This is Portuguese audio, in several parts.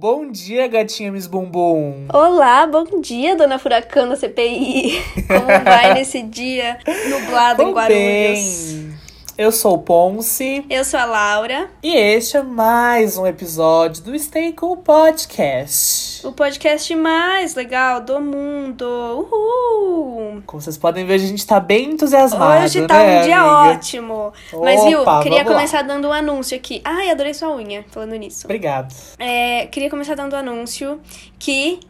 Bom dia, gatinha Miss Bumbum. Olá, bom dia, dona Furacão da CPI. Como vai nesse dia nublado em Guarulhos? bem. Eu sou o Ponce Eu sou a Laura. e este é mais um episódio do Stay Cool Podcast. O podcast mais legal do mundo. Uhul! Como vocês podem ver, a gente tá bem entusiasmado, Hoje tá né, um dia amiga? ótimo. Mas, viu, Opa, queria vamos lá. começar dando um anúncio aqui. Ai, adorei sua unha, falando nisso. Obrigado. É, queria começar dando um anúncio que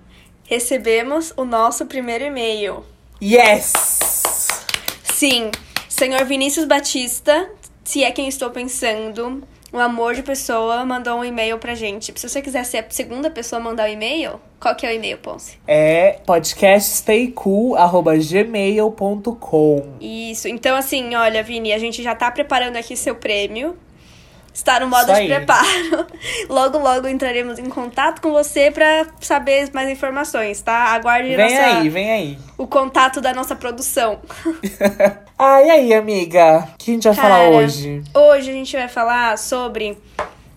recebemos o nosso primeiro e-mail. Yes! Sim, senhor Vinícius Batista, se é quem estou pensando, um amor de pessoa, mandou um e-mail pra gente. Se você quiser ser a segunda pessoa a mandar o e-mail, qual que é o e-mail, Ponce? É podcaststaycool.gmail.com Isso, então assim, olha, Vini, a gente já tá preparando aqui seu prêmio. Está no modo Isso de aí. preparo. Logo, logo entraremos em contato com você pra saber mais informações, tá? Aguarde Vem nossa- aí, vem aí. o contato da nossa produção. Ah, e aí, amiga? O que a gente vai falar Cara, hoje? Hoje a gente vai falar sobre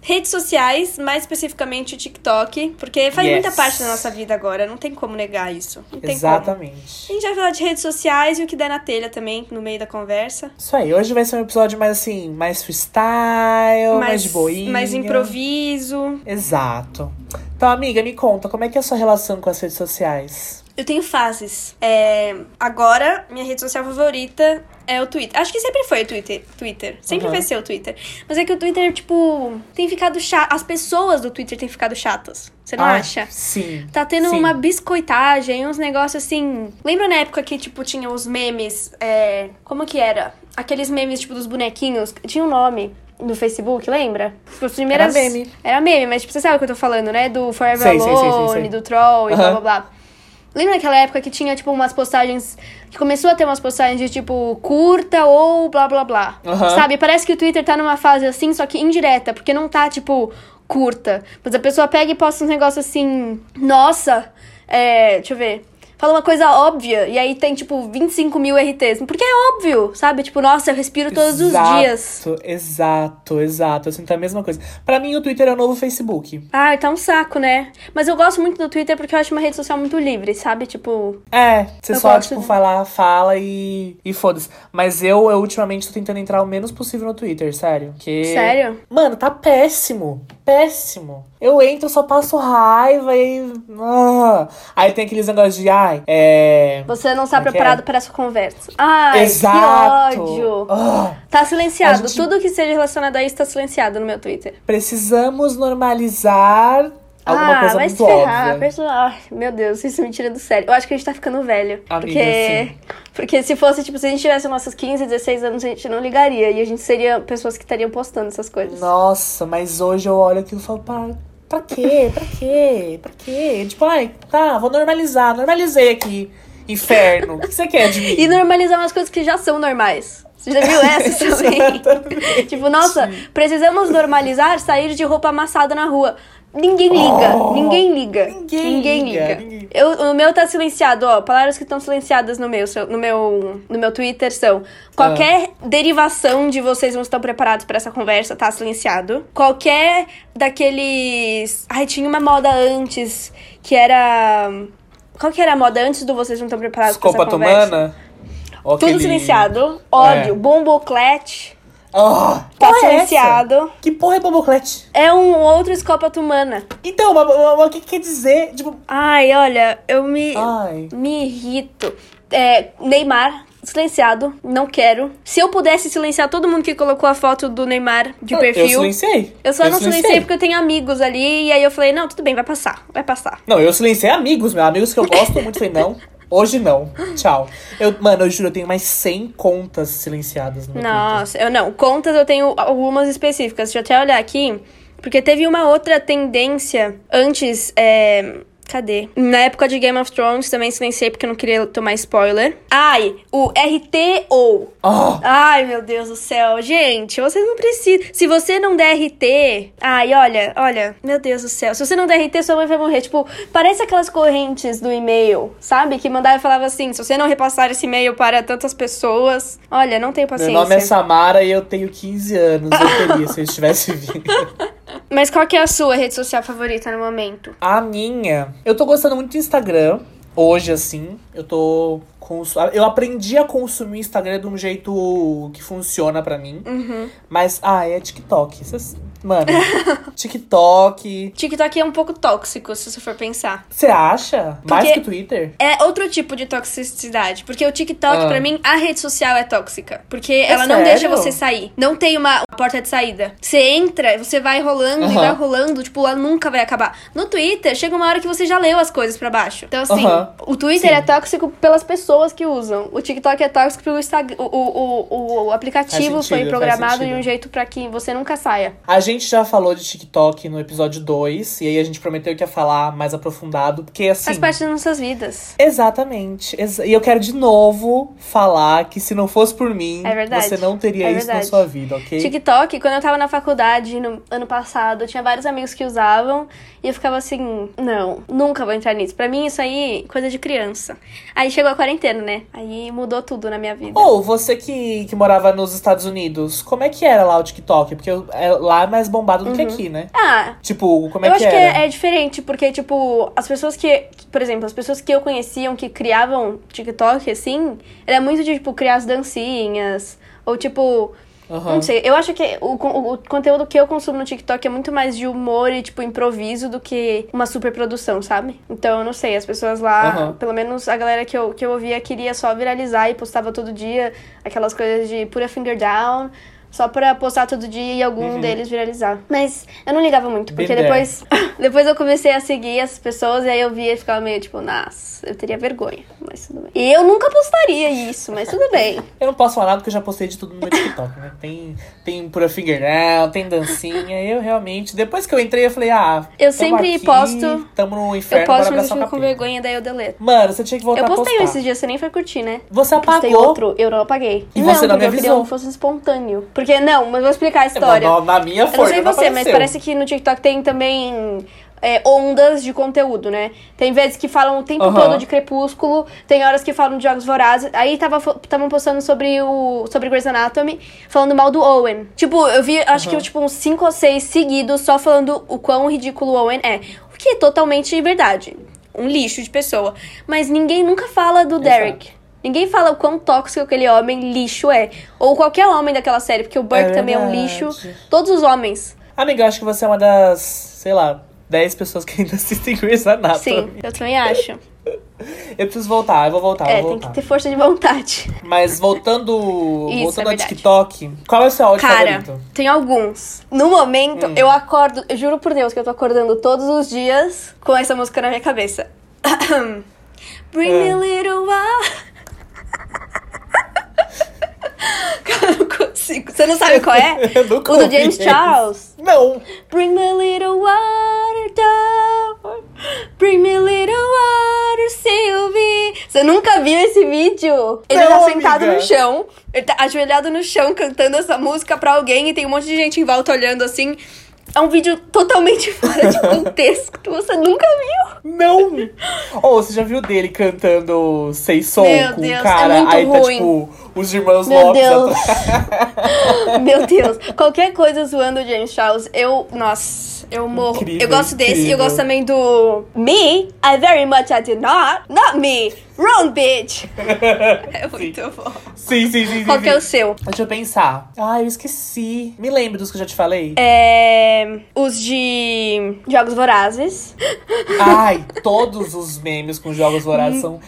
redes sociais, mais especificamente o TikTok, porque faz Yes. muita parte da nossa vida agora, não tem como negar isso. Tem como. Exatamente. A gente vai falar de redes sociais e o que der na telha também, no meio da conversa. Isso aí, hoje vai ser um episódio mais assim, mais freestyle, mais, de boinha. mais improviso. Exato. Então, amiga, me conta, como é que é a sua relação com as redes sociais? Eu tenho fases. É, agora, minha rede social favorita é o Twitter. Acho que sempre foi o Twitter. Twitter. Sempre Uhum. vai ser o Twitter. Mas é que o Twitter, tipo, tem ficado chato. As pessoas do Twitter têm ficado chatas. Você não Ah, acha? Sim. Tá tendo Sim. uma biscoitagem, uns negócios assim. Lembra na época que, tipo, tinha os memes. É... Como que era? Aqueles memes, tipo, dos bonequinhos. Tinha um nome no Facebook, lembra? Tipo, as primeiras. Era meme. Era meme, mas tipo, você sabe o que eu tô falando, né? Do Forever Sei, sei, sei, sei, Alone, do Troll e blá blá blá. Lembra naquela época que tinha, tipo, umas postagens. Que começou a ter umas postagens de tipo curta ou blá blá blá. Aham. Sabe? Parece que o Twitter tá numa fase assim, só que indireta, porque não tá, tipo, curta. Mas a pessoa pega e posta uns negócios assim. Nossa! É. Deixa eu ver. Fala uma coisa óbvia, e aí tem, tipo, 25 mil RTs. Porque é óbvio, sabe? Tipo, nossa, eu respiro todos os dias. Exato, Exato, exato. Eu sinto a mesma coisa. Pra mim, o Twitter é o novo Facebook. Ai, tá um saco, né? Mas eu gosto muito do Twitter porque eu acho uma rede social muito livre, sabe? Tipo. É, você só, gosto tipo, de- fala, fala e, e foda-se. Mas eu, eu, ultimamente, tô tentando entrar o menos possível no Twitter, sério. Que... Sério? Mano, tá péssimo. Péssimo. Eu entro, só passo raiva e. Ah. Aí tem aqueles negócios de, ai, é. Você não está é que preparado é? para essa conversa. Ai, Exato. que ódio. Ah. Tá silenciado. Gente- Tudo que seja relacionado a isso tá silenciado no meu Twitter. Precisamos normalizar alguma ah, coisa vai muito se ferrar. óbvia. Perso- Ai, meu Deus, isso me tira do sério. Eu acho que a gente tá ficando velho. Amiga, porque... sim. porque se fosse, tipo, se a gente tivesse nossos 15, 16 anos, a gente não ligaria. E a gente seria pessoas que estariam postando essas coisas. Nossa, mas hoje eu olho aquilo e falo, pra, pra quê? Pra quê? Pra quê? Tipo, ai, tá, vou normalizar. Normalizei aqui. Inferno. O que você quer de mim? E normalizar umas coisas que já são normais. Você já viu essa também? Tipo, nossa, precisamos normalizar sair de roupa amassada na rua. Ninguém liga, Oh, ninguém liga. ninguém liga, liga. ninguém- Eu, o meu tá silenciado, ó. Palavras que estão silenciadas no meu, no meu, no meu Twitter são qualquer derivação de vocês não estão preparados pra essa conversa, tá silenciado. Qualquer daqueles. Ai, tinha uma moda antes que era. Qual que era a moda antes do vocês não estão preparados pra essa conversa? Ou Tudo silenciado. Ódio. É. Bomboclete. Ah, Tá porra é silenciado. Que porra é Boboclete? É um outro escópato humana. Então, o que quer dizer? Tipo, Ai, olha, eu me, ai. me irrito. É, Neymar, silenciado, não quero. Se eu pudesse silenciar todo mundo que colocou a foto do Neymar de Eu perfil. silenciei. Eu só não silenciei porque eu tenho amigos ali. E aí eu falei, não, tudo bem, vai passar, vai passar. Não, eu silenciei amigos, meus amigos que eu gosto muito. Falei, não, hoje não. Tchau. Eu, mano, eu juro, eu tenho mais 100 contas silenciadas no meu. Nossa, eu não. Contas eu tenho algumas específicas. Deixa eu até olhar aqui. Porque teve uma outra tendência antes. É... Cadê? Na época de Game of Thrones também silenciei porque eu não queria tomar spoiler. Ai, o RTO. Ah, Ai, meu Deus do céu. Gente, vocês não precisam. Se você não der RT. Ai, olha, olha. Meu Deus do céu. Se você não der RT, sua mãe vai morrer. Tipo, parece aquelas correntes do e-mail, sabe? Que mandava e falava assim: se você não repassar esse e-mail para tantas pessoas. Olha, não tenho meu paciência. nome é Samara e eu tenho 15 anos. Eu teria se eu estivesse vindo. Mas qual que é a sua rede social favorita no momento? A minha. Eu tô gostando muito do Instagram. Hoje, assim, eu tô. Eu aprendi a consumir o Instagram de um jeito que funciona pra mim. Uhum. Mas, ah, é TikTok. Mano, TikTok. TikTok é um pouco tóxico, se você for pensar. Você acha? Mais Porque- que o Twitter? É outro tipo de toxicidade. Porque o TikTok, Ah. pra mim, a rede social é tóxica. Porque ela não sério? deixa você sair. Não tem uma porta de saída. Você entra, você vai rolando e Aham. vai rolando, tipo, ela nunca vai acabar. No Twitter, chega uma hora que você já leu as coisas pra baixo. Então, assim, Aham. o Twitter Sim. é tóxico pelas pessoas que usam. O TikTok é tóxico Instagram. O, o, o, o aplicativo Faz foi sentido, programado de um sentido. jeito pra que você nunca saia. A gente já falou de TikTok no episódio 2. E aí a gente prometeu que ia falar mais aprofundado. Porque, assim. Faz parte das nossas vidas. Exatamente. Exa- E eu quero de novo falar que se não fosse por mim, É você não teria É isso na sua vida, ok? TikTok, quando eu tava na faculdade no ano passado, eu tinha vários amigos que usavam e eu ficava assim, não, nunca vou entrar nisso. Pra mim, isso aí, coisa de criança. Aí chegou a quarentena, né? Aí mudou tudo na minha vida. Ou você que, que morava nos Estados Unidos, como é que era lá o TikTok? Porque eu- é- lá é mais bombado do que aqui, né? Ah, Tipo, como é eu que acho era? que é, é diferente, porque, tipo, as pessoas que, por exemplo, as pessoas que eu conheciam que criavam TikTok, assim, era muito de, tipo, criar as dancinhas, ou, tipo, Aham. Não sei, eu acho que o, con- o conteúdo que eu consumo no TikTok é muito mais de humor e, tipo, improviso do que uma super produção, sabe? Então, eu não sei, as pessoas lá, Aham. pelo menos a galera que eu, que eu ouvia queria só viralizar e postava todo dia aquelas coisas de put a finger down, só pra postar todo dia e algum Uhum. deles viralizar. Mas eu não ligava muito, porque depois, depois eu comecei a seguir as pessoas e aí eu via e ficava meio tipo, nossa, eu teria vergonha, mas tudo bem. E eu nunca postaria isso, mas tudo bem. Eu não posso falar porque eu já postei de tudo no meu TikTok, né? Tem, tem pura fingernail, tem dancinha. Eu realmente. Depois que eu entrei, eu falei, ah. Eu sempre aqui, posto- Tamo no Eu inferno, posto, bora mas eu fico com vergonha, daí eu deleto. Mano, você tinha que voltar Eu a postei um postar. esses dias, você nem foi curtir, né? Você Postei apagou. outro, eu não apaguei. E você não me porque eu queria avisou. que fosse espontâneo. Porque, não, mas vou explicar a história. Na, na minha eu foi, não sei você, mas apareceu. parece que no TikTok tem também é, ondas de conteúdo, né? Tem vezes que falam o tempo todo de Crepúsculo, tem horas que falam de Jogos Vorazes. Aí estavam postando sobre o sobre Grey's Anatomy, falando mal do Owen. Tipo, eu vi, acho que Aham. tipo, uns 5 ou 6 seguidos só falando o quão ridículo o Owen é. O que é totalmente verdade. Um lixo de pessoa. Mas ninguém nunca fala do Derek. Ninguém fala o quão tóxico aquele homem lixo é. Ou qualquer homem daquela série, porque o Burke É também é um lixo. Todos os homens. Amiga, eu acho que você é uma das, sei lá, 10 pessoas que ainda assistem Grey's Anatomy. Sim, eu também acho. Eu preciso voltar, eu vou voltar, é, vou tem voltar. que ter força de vontade. Mas voltando, Isso, voltando é ao. TikTok, qual é o seu áudio Cara, favorito? tem alguns. No momento, Hum. eu acordo, eu juro por Deus que eu tô acordando todos os dias com essa música na minha cabeça. Bring me É. a little while. Cara, eu não consigo. Você não sabe qual é? Eu o do James. Charles. Não! Bring me a little water down. Bring me a little water, Sylvie. Você nunca viu esse vídeo? Ele Não, tá sentado amiga. no chão. Ele tá ajoelhado no chão cantando essa música pra alguém e tem um monte de gente em volta olhando assim. É um vídeo totalmente fora de contexto. Você nunca viu? Não! Ou você já viu dele cantando Sei Som Meu com Deus, o cara? é muito aí tá ruim. tipo os irmãos Meu Lopes Deus. Meu Deus. Qualquer coisa zoando o James Charles, eu. Nossa, eu morro. Incrível, eu gosto desse. incrível. Eu gosto também do. Me? I very much I did not. Not me. Wrong bitch. É muito bom. Sim, sim, sim. Qual sim, que é o sim. seu? Deixa eu pensar. Ah, eu esqueci. Me lembro dos que eu já te falei? É. Os de. Jogos Vorazes. Ai, todos os memes com jogos vorazes são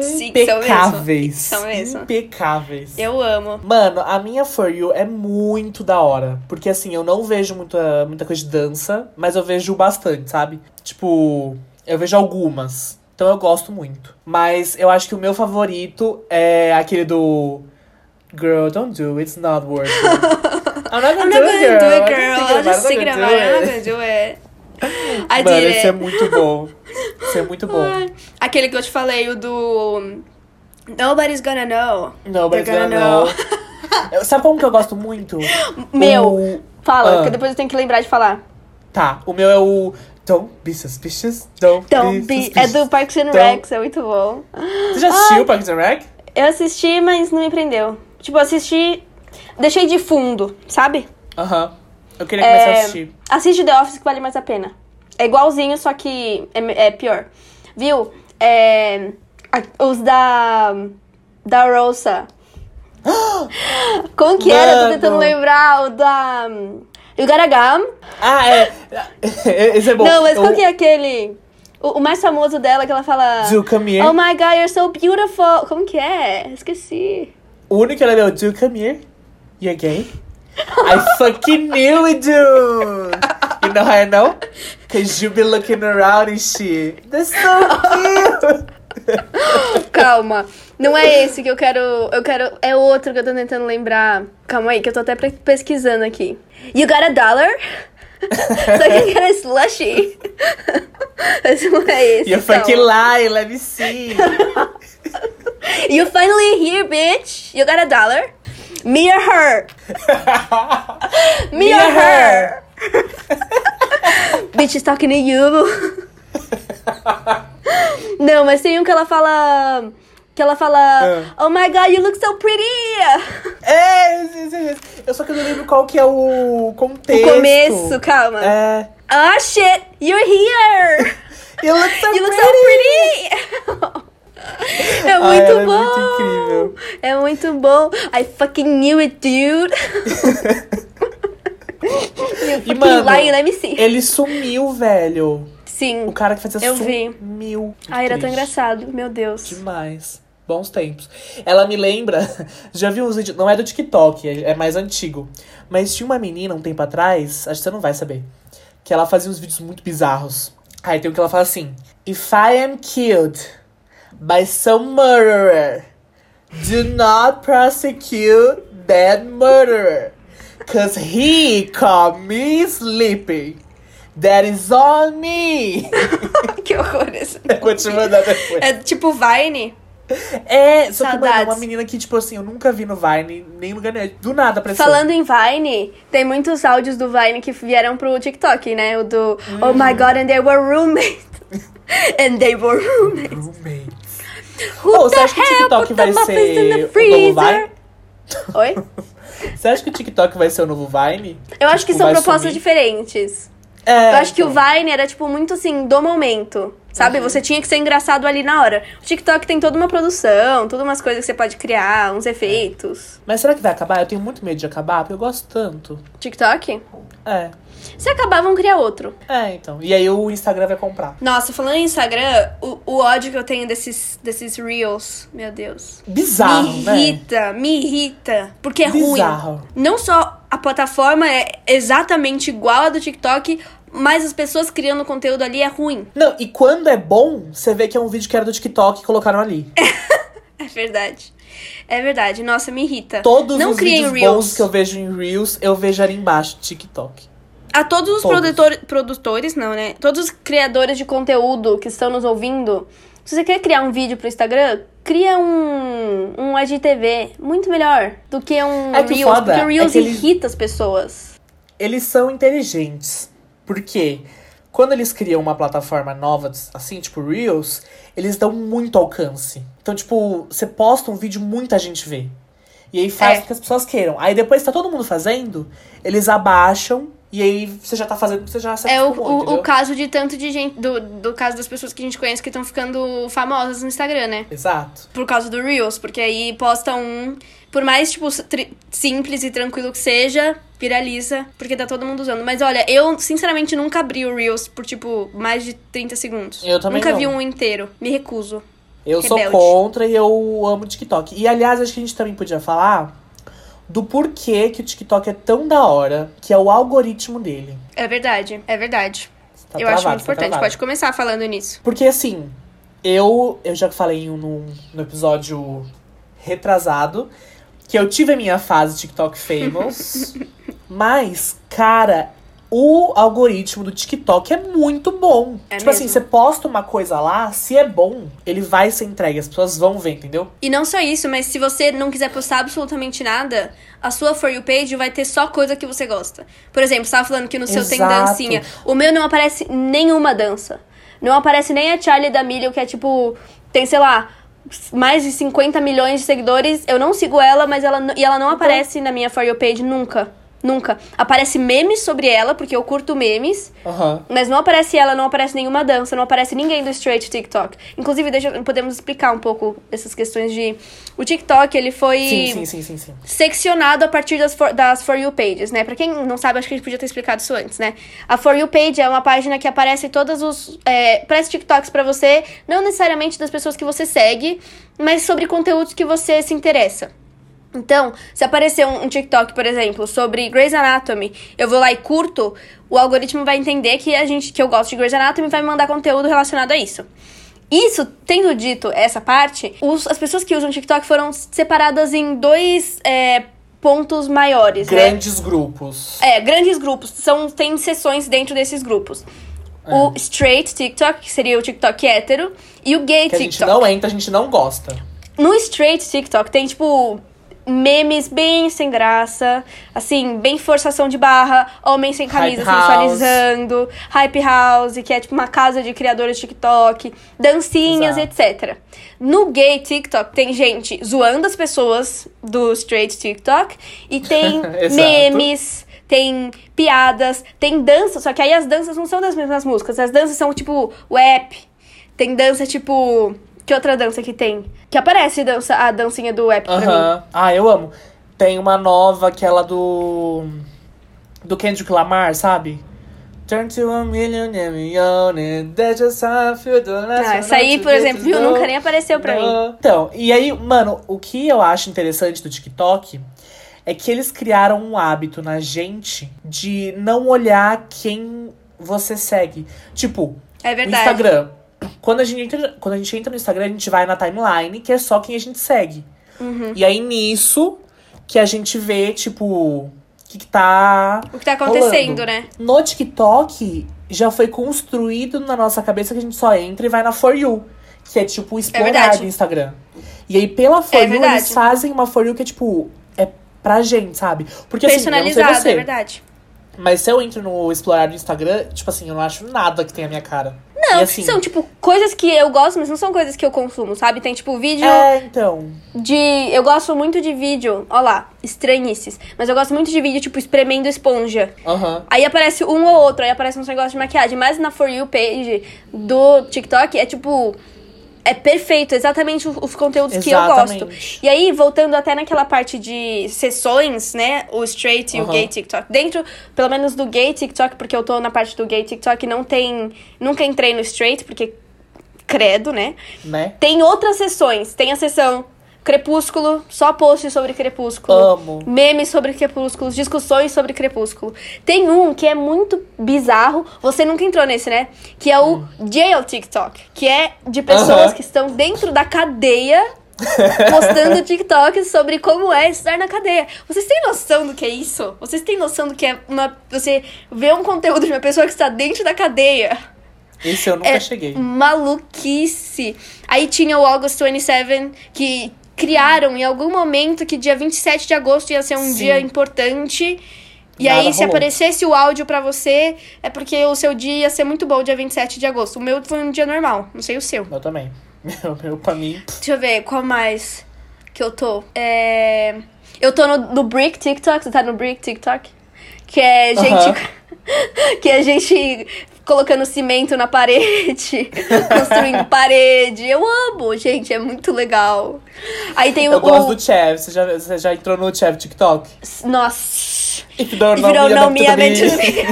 Sim, são mesmo. impecáveis. São mesmo. Impecáveis. Eu amo. Mano, a minha For You é muito da hora. Porque assim, eu não vejo muita, muita coisa de dança, mas eu vejo bastante, sabe? Tipo, eu vejo algumas. Então eu gosto muito. Mas eu acho que o meu favorito é aquele do. Girl, don't do it, it's not worth it. I'm not gonna I'm do not it, gonna girl. do it, girl. I'm just thinking not about it. I'm gonna not do it. gonna do it. I Mano, did esse it. é muito bom. Esse é muito bom. Aquele que eu te falei, o do. Nobody's gonna know. Nobody's They're gonna gonna know. Eu- Sabe como que eu gosto muito? Meu, O- fala, Ah. porque depois eu tenho que lembrar de falar. Tá, o meu é o Don't be suspicious, don't, Don't be be. É suspicious. do Parks and Recs, é muito bom. Você já assistiu Parks and Rec? Eu assisti, mas não me prendeu. Tipo, assisti. Deixei de fundo, sabe? Aham. Eu queria começar a É, assistir. Assiste The Office que vale mais a pena. É igualzinho, só que é, é pior. Viu? É, os da. Da Rosa. Como que era? Tô Mano. tentando lembrar. O da. You Gotta Gum. Ah, é. Esse é bom. Não, mas qual Eu- que é aquele? O, o mais famoso dela que ela fala. Do Come Here. Oh my god, you're so beautiful. Como que é? Esqueci. O único que ela deu, do come here. You're gay? I fucking knew it, dude! You know how I know? Cause you be looking around and shit. That's so cute! Calma. Não é esse que eu quero. Eu quero. É outro que eu tô tentando lembrar. Calma aí, que eu tô até pesquisando aqui. You got a dollar? Só que era slushy. Esse não é esse. You calma. fucking lie, let me see. You finally here, bitch. You got a dollar? Me or her? Me, or her? bitch is talking to you. Não, mas tem um que ela fala. Que ela fala. Oh my god, you look so pretty! É, esse, esse, esse. Eu só que eu não lembro qual que é o contexto. O começo, calma. É. Ah, shit! You're here! You look so You look pretty. so pretty! É Ai, muito ela é bom! muito incrível. É muito bom! I fucking knew it, dude! E, mano, lying, see. ele sumiu, velho. Sim. O cara que fazia Eu vi. sumiu. Ai, era tão engraçado, meu Deus. Demais. Bons tempos. Ela me lembra. Já vi uns vídeos. Não é do TikTok, é é mais antigo. Mas tinha uma menina um tempo atrás, acho que você não vai saber. Que ela fazia uns vídeos muito bizarros. Aí tem um que ela fala assim: If I am killed by some murderer, do not prosecute that murderer. Cause he caught me sleeping. That is on me. que horror isso. Eu vou te mandar depois. É tipo Vine? É, só que, mano, é Saudades. uma menina que, tipo assim, eu nunca vi no Vine, nem em lugar nenhum. Do nada apareceu. Falando em Vine, tem muitos áudios do Vine que vieram pro TikTok, né? O do Oh my god, and they were roommates. and they were roommates. Roommates. Who Ô, você acha que o TikTok vai ser o novo? Vine? Oi? Você acha que o TikTok vai ser o novo Vine? Eu acho que Tipo, são propostas sumir? diferentes. É, Eu acho que o então. Vine era, tipo, muito assim, do momento. Sabe? Uhum. Você tinha que ser engraçado ali na hora. O TikTok tem toda uma produção, todas umas coisas que você pode criar, uns efeitos. Mas será que vai acabar? Eu tenho muito medo de acabar, porque eu gosto tanto. TikTok? É. Se acabar, vão criar outro. É, então. E aí o Instagram vai comprar. Nossa, falando em Instagram, o, o ódio que eu tenho desses, desses Reels, meu Deus. Bizarro, me né? irrita, me irrita. Porque é Bizarro. ruim. Não só a plataforma é exatamente igual a do TikTok, mas as pessoas criando conteúdo ali é ruim. Não, e quando é bom, você vê que é um vídeo que era do TikTok e colocaram ali. É verdade. É verdade. Nossa, me irrita. Todos Não os vídeos Reels. bons que eu vejo em Reels, eu vejo ali embaixo, TikTok. A todos os produtor- produtores, não, né? Todos os criadores de conteúdo que estão nos ouvindo, se você quer criar um vídeo pro Instagram, cria um, um IGTV muito melhor do que um É que Reels. foda porque o Reels é eles- irrita as pessoas. Eles são inteligentes. Porque quando eles criam uma plataforma nova, assim, tipo Reels, eles dão muito alcance. Então, tipo, você posta um vídeo, muita gente vê. E aí faz É. com que as pessoas queiram. Aí depois tá todo mundo fazendo, eles abaixam e aí você já tá fazendo, você já se É o, o, o caso de tanto de gente. Do, do caso das pessoas que a gente conhece que estão ficando famosas no Instagram, né? Exato. Por causa do Reels, porque aí posta um. Por mais, tipo, simples e tranquilo que seja, viraliza, porque tá todo mundo usando. Mas olha, eu, sinceramente, nunca abri o Reels por, tipo, mais de 30 segundos. Eu também Nunca não. vi um inteiro. Me recuso. Eu sou Rebelde. contra e eu amo TikTok. E aliás, acho que a gente também podia falar do porquê que o TikTok é tão da hora, que é o algoritmo dele. É verdade, é verdade. Tá eu travado, acho muito tá importante. travado. Pode começar falando nisso. Porque assim, eu, eu já falei no, no episódio retrasado que eu tive a minha fase TikTok famous. mas, cara, o algoritmo do TikTok é muito bom. É tipo assim, mesmo. você posta uma coisa lá, se é bom, ele vai ser entregue, as pessoas vão ver, entendeu? E não só isso, mas se você não quiser postar absolutamente nada, a sua For You page vai ter só coisa que você gosta. Por exemplo, você tava falando que no seu tem Exato. dancinha. O meu não aparece nenhuma dança. Não aparece nem a Charlie D'Amelio, que é tipo. Tem, sei lá, mais de 50 milhões de seguidores. Eu não sigo ela, mas ela e ela não Então. aparece na minha For You page nunca. Nunca. Aparece memes sobre ela, porque eu curto memes. Aham. Mas não aparece ela, não aparece nenhuma dança, não aparece ninguém do straight TikTok. Inclusive, deixa, podemos explicar um pouco essas questões de. O TikTok, ele foi sim, sim, sim, sim. seccionado a partir das for, das For You Pages, né? Pra quem não sabe, acho que a gente podia ter explicado isso antes, né? A For You Page é uma página que aparece todos os. É, aparece TikToks pra você, não necessariamente das pessoas que você segue, mas sobre conteúdos que você se interessa. Então, se aparecer um, um TikTok, por exemplo, sobre Grey's Anatomy, eu vou lá e curto, o algoritmo vai entender que a gente que eu gosto de Grey's Anatomy vai me mandar conteúdo relacionado a isso. Isso, tendo dito essa parte, os- as pessoas que usam TikTok foram separadas em dois é, pontos maiores, né? Grandes grupos. É, grandes grupos. São, tem seções dentro desses grupos. É. O straight TikTok, que seria o TikTok hétero, e o gay Que a gente TikTok. não entra, a gente não gosta. No straight TikTok tem, tipo, memes bem sem graça, assim, bem forçação de barra, homem sem camisa Hype sensualizando, hype house, que é tipo uma casa de criadores de TikTok, dancinhas, Exato. etc. No gay TikTok tem gente zoando as pessoas do straight TikTok e tem memes, tem piadas, tem dança, só que aí as danças não são das mesmas músicas, as danças são tipo rap, tem dança tipo. Que outra dança que tem? Que aparece dança, a dancinha do pra mim. Aham. Ah, eu amo. Tem uma nova, aquela do. Do Kendrick Lamar, sabe? Turn to a million and it. That's just how I feel the last Ah, essa aí, por exemplo, viu? Nunca nem apareceu pra mim. Então, e aí, mano, o que eu acho interessante do TikTok é que eles criaram um hábito na gente de não olhar quem você segue. Tipo, É o verdade. Instagram. Quando a, gente entra, quando a gente entra no Instagram, a gente vai na timeline, que é só quem a gente segue. Uhum. E aí, nisso, que a gente vê, tipo, o que, que tá. O que tá acontecendo, rolando. né? No TikTok, já foi construído na nossa cabeça que a gente só entra e vai na For You. Que é, tipo, explorar verdade. do Instagram. E aí, pela For É You, verdade. eles fazem uma For You que é, tipo, é pra gente, sabe? Porque, assim, eu não sei você. é verdade. Mas se eu entro no explorar do Instagram, tipo assim, eu não acho nada que tenha a minha cara. Não, assim, são, tipo, coisas que eu gosto, mas não são coisas que eu consumo, sabe? Tem, tipo, vídeo É, então. de... Eu gosto muito de vídeo, ó lá, estranhices. Mas eu gosto muito de vídeo, tipo, espremendo esponja. Aham. Aí aparece um ou outro, aí aparece uns negócios de maquiagem. Mas na For You page do TikTok é tipo. É perfeito, exatamente os, os conteúdos que eu gosto. Exatamente. E aí, voltando até naquela parte de sessões, né? O straight e o gay TikTok. Dentro, pelo menos do gay TikTok, porque eu tô na parte do gay TikTok, não tem. Nunca entrei no straight, porque. Credo, né? Né? Tem outras sessões. Tem a sessão Crepúsculo, só posts sobre Crepúsculo. Amo. Memes sobre Crepúsculos, discussões sobre Crepúsculo. Tem um que é muito bizarro, você nunca entrou nesse, né? Que é o Jail TikTok, que é de pessoas Aham. que estão dentro da cadeia postando TikToks sobre como é estar na cadeia. Vocês têm noção do que é isso? Vocês têm noção do que é uma você vê um conteúdo de uma pessoa que está dentro da cadeia? Esse eu nunca É cheguei. Maluquice. Aí tinha o August 27, que criaram em algum momento que dia 27 de agosto ia ser um Sim. dia importante. E Nada aí, se rolou. aparecesse o áudio pra você, é porque o seu dia ia ser muito bom, dia 27 de agosto. O meu foi um dia normal, não sei o seu. Eu também. Meu, meu pra mim. Deixa eu ver, qual mais que eu tô? É... Eu tô no, no Brick TikTok, você tá no Brick TikTok? Que é gente. que é gente colocando cimento na parede, construindo parede. Eu amo, gente, é muito legal. Aí tem o. Eu gosto do Chev. Você já, você já entrou no Chev TikTok? Nossa. If you don't If you don't know me, I'm I'm meant to be. be.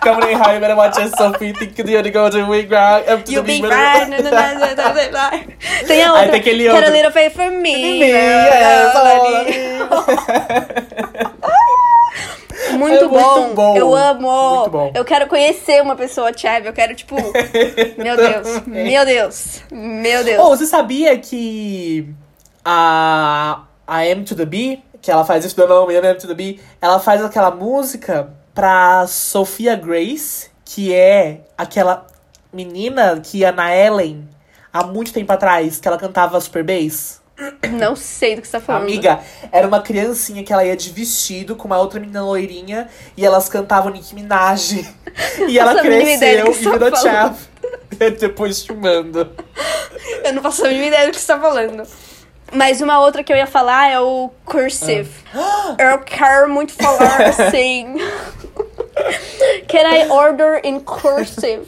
Come on, you better watch. You think you're gonna go to the week round. Up to You the be big right. Tem a outra. Aí tem aquele outro. a little favor for me. Yes, all Ali. É Muito, muito bom. bom. Eu amo. Muito bom. Eu quero conhecer uma pessoa chave. Eu quero, tipo. meu Deus. Meu Deus. Meu Deus. Oh, você sabia que a, a M to the B, que ela faz If You Don't Know Me, I'm M to the B, ela faz aquela música pra Sophia Grace, que é aquela menina que ia na Ellen há muito tempo atrás, que ela cantava Super Bass. Não sei do que você tá falando. Amiga, era uma criancinha que ela ia de vestido com uma outra menina loirinha e elas cantavam Nicki Minaj. E ela cresceu e tá virou chave. Depois filmando. Eu não faço a mínima ideia do que você tá falando. Mas uma outra que eu ia falar é o cursive. Eu quero muito falar assim. Can I order in cursive?